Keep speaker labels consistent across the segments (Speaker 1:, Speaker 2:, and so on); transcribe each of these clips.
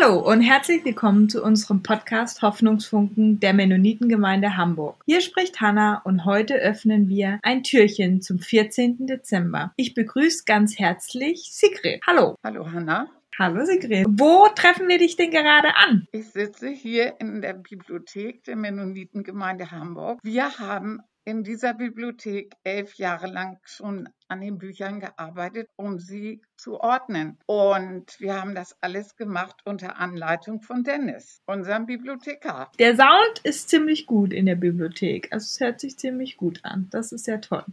Speaker 1: Hallo und herzlich willkommen zu unserem Podcast Hoffnungsfunken der Mennonitengemeinde Hamburg. Hier spricht Hanna und heute öffnen wir ein Türchen zum 14. Dezember. Ich begrüße ganz herzlich Sigrid. Hallo.
Speaker 2: Hallo Hanna.
Speaker 1: Hallo Sigrid. Wo treffen wir dich denn gerade an?
Speaker 2: Ich sitze hier in der Bibliothek der Mennonitengemeinde Hamburg. Wir haben in dieser Bibliothek elf Jahre lang schon an den Büchern gearbeitet, um sie zu ordnen. Und wir haben das alles gemacht unter Anleitung von Dennis, unserem Bibliothekar.
Speaker 1: Der Sound ist ziemlich gut in der Bibliothek. Also es hört sich ziemlich gut an. Das ist ja toll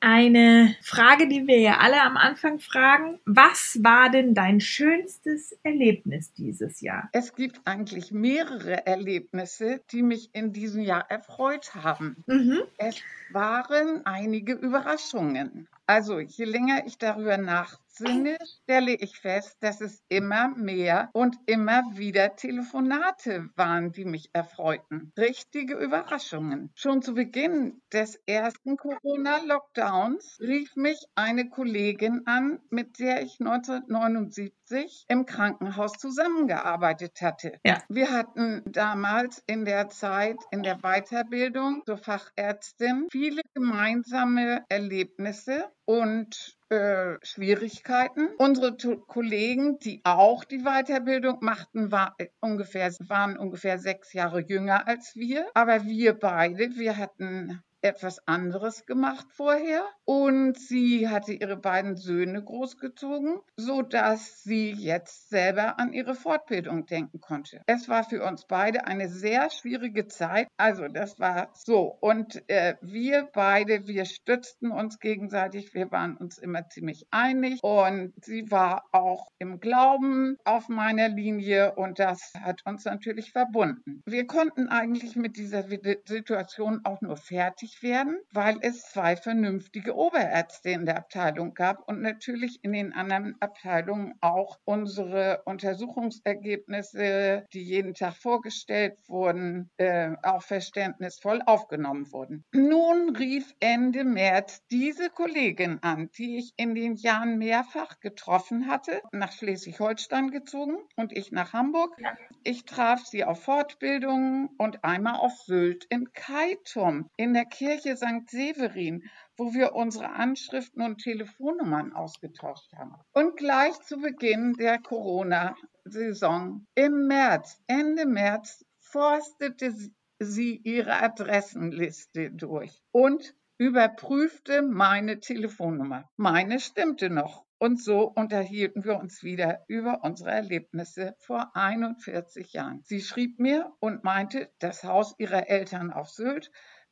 Speaker 1: eine Frage, die wir ja alle am Anfang fragen. Was war denn dein schönstes Erlebnis dieses Jahr?
Speaker 2: Es gibt eigentlich mehrere Erlebnisse, die mich in diesem Jahr erfreut haben. Mhm. Es waren einige Überraschungen. Also je länger ich darüber nachsinne, stelle ich fest, dass es immer mehr und immer wieder Telefonate waren, die mich erfreuten. Richtige Überraschungen. Schon zu Beginn des ersten Corona-Lockdowns rief mich eine Kollegin an, mit der ich 1979 im Krankenhaus zusammengearbeitet hatte. Ja. Wir hatten damals in der Zeit in der Weiterbildung zur Fachärztin viele gemeinsame Erlebnisse und äh, Schwierigkeiten. Unsere Kollegen, die auch die Weiterbildung machten, war, äh, ungefähr, waren ungefähr sechs Jahre jünger als wir. Aber wir beide, wir hatten etwas anderes gemacht vorher und sie hatte ihre beiden Söhne großgezogen, so dass sie jetzt selber an ihre Fortbildung denken konnte. Es war für uns beide eine sehr schwierige Zeit. Also das war so und äh, wir beide, wir stützten uns gegenseitig. Wir waren uns immer ziemlich einig und sie war auch im Glauben auf meiner Linie und das hat uns natürlich verbunden. Wir konnten eigentlich mit dieser Situation auch nur fertig tätig werden, weil es zwei vernünftige Oberärzte in der Abteilung gab und natürlich in den anderen Abteilungen auch unsere Untersuchungsergebnisse, die jeden Tag vorgestellt wurden, äh, auch verständnisvoll aufgenommen wurden. Nun rief Ende März diese Kollegin an, die ich in den Jahren mehrfach getroffen hatte, nach Schleswig-Holstein gezogen und ich nach Hamburg. Ich traf sie auf Fortbildungen und einmal auf Sylt in Kaitum in der Kirche St. Severin, wo wir unsere Anschriften und Telefonnummern ausgetauscht haben. Und gleich zu Beginn der Corona-Saison im März, Ende März, forstete sie ihre Adressenliste durch und überprüfte meine Telefonnummer. Meine stimmte noch. Und so unterhielten wir uns wieder über unsere Erlebnisse vor 41 Jahren. Sie schrieb mir und meinte, das Haus ihrer Eltern auf Sylt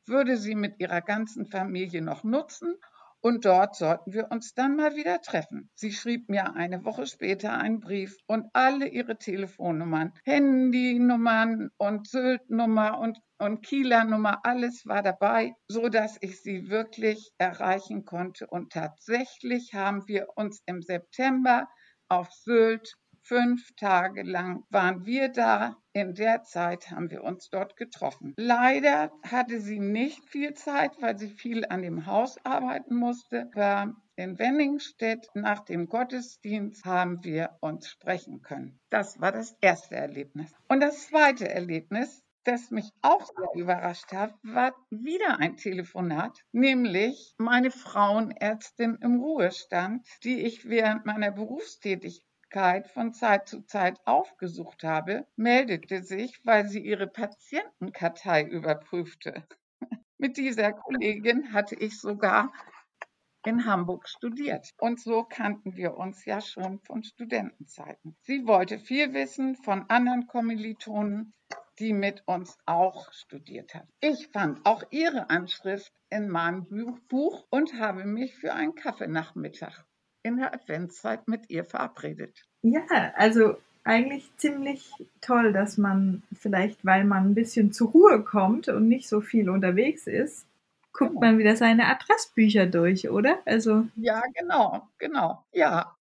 Speaker 2: würde sie mit ihrer ganzen Familie noch nutzen und dort sollten wir uns dann mal wieder treffen. Sie schrieb mir eine Woche später einen Brief und alle ihre Telefonnummern, Handynummern und Syltnummer und, und Kieler Nummer, alles war dabei, so dass ich sie wirklich erreichen konnte. Und tatsächlich haben wir uns im September auf Sylt Fünf Tage lang waren wir da. In der Zeit haben wir uns dort getroffen. Leider hatte sie nicht viel Zeit, weil sie viel an dem Haus arbeiten musste. Aber in Wenningstedt nach dem Gottesdienst haben wir uns sprechen können. Das war das erste Erlebnis. Und das zweite Erlebnis, das mich auch sehr überrascht hat, war wieder ein Telefonat, nämlich meine Frauenärztin im Ruhestand, die ich während meiner Berufstätigkeit von Zeit zu Zeit aufgesucht habe, meldete sich, weil sie ihre Patientenkartei überprüfte. Mit dieser Kollegin hatte ich sogar in Hamburg studiert. Und so kannten wir uns ja schon von Studentenzeiten. Sie wollte viel wissen von anderen Kommilitonen, die mit uns auch studiert hat. Ich fand auch ihre Anschrift in meinem Buch und habe mich für einen Kaffeenachmittag in der Adventszeit mit ihr verabredet.
Speaker 1: Ja, also eigentlich ziemlich toll, dass man vielleicht, weil man ein bisschen zur Ruhe kommt und nicht so viel unterwegs ist, guckt genau. man wieder seine Adressbücher durch, oder?
Speaker 2: Also ja, genau, genau, ja.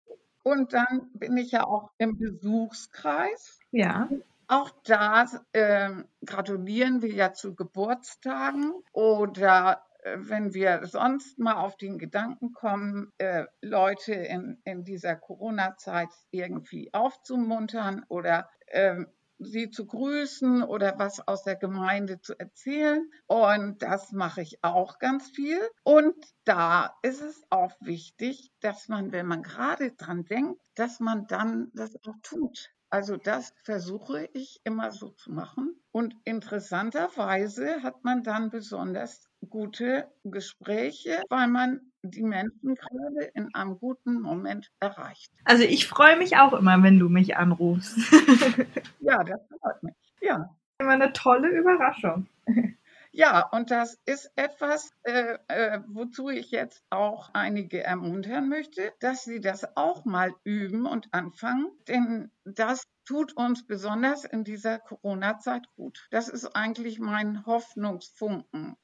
Speaker 2: Und dann bin ich ja auch im Besuchskreis. Ja. Auch da äh, gratulieren wir ja zu Geburtstagen oder wenn wir sonst mal auf den Gedanken kommen, äh, Leute in, in dieser Corona-Zeit irgendwie aufzumuntern oder ähm, sie zu grüßen oder was aus der Gemeinde zu erzählen. Und das mache ich auch ganz viel. Und da ist es auch wichtig, dass man, wenn man gerade dran denkt, dass man dann das auch tut. Also das versuche ich immer so zu machen. Und interessanterweise hat man dann besonders gute Gespräche, weil man die Menschen gerade in einem guten Moment erreicht.
Speaker 1: Also ich freue mich auch immer, wenn du mich anrufst.
Speaker 2: ja, das freut mich. Ja.
Speaker 1: Immer eine tolle Überraschung.
Speaker 2: Ja, und das ist etwas, äh, äh, wozu ich jetzt auch einige ermuntern möchte, dass sie das auch mal üben und anfangen, denn das tut uns besonders in dieser Corona-Zeit gut. Das ist eigentlich mein Hoffnungsfunken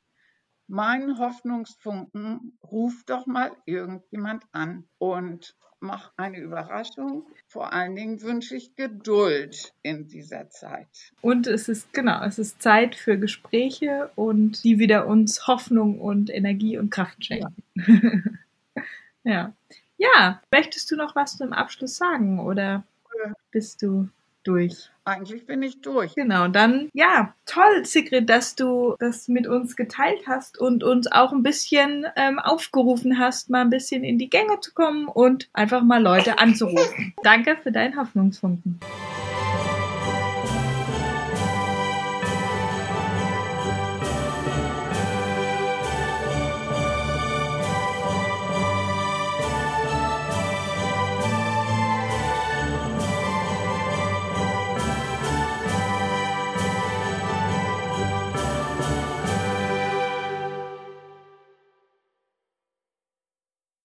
Speaker 2: mein Hoffnungsfunken, ruf doch mal irgendjemand an und mach eine Überraschung. Vor allen Dingen wünsche ich Geduld in dieser Zeit.
Speaker 1: Und es ist, genau, es ist Zeit für Gespräche und die wieder uns Hoffnung und Energie und Kraft schenken. Ja. ja. ja. Möchtest du noch was zum Abschluss sagen oder bist du durch.
Speaker 2: Eigentlich bin ich durch.
Speaker 1: Genau, dann ja, toll, Sigrid, dass du das mit uns geteilt hast und uns auch ein bisschen ähm, aufgerufen hast, mal ein bisschen in die Gänge zu kommen und einfach mal Leute anzurufen. Danke für deinen Hoffnungsfunken.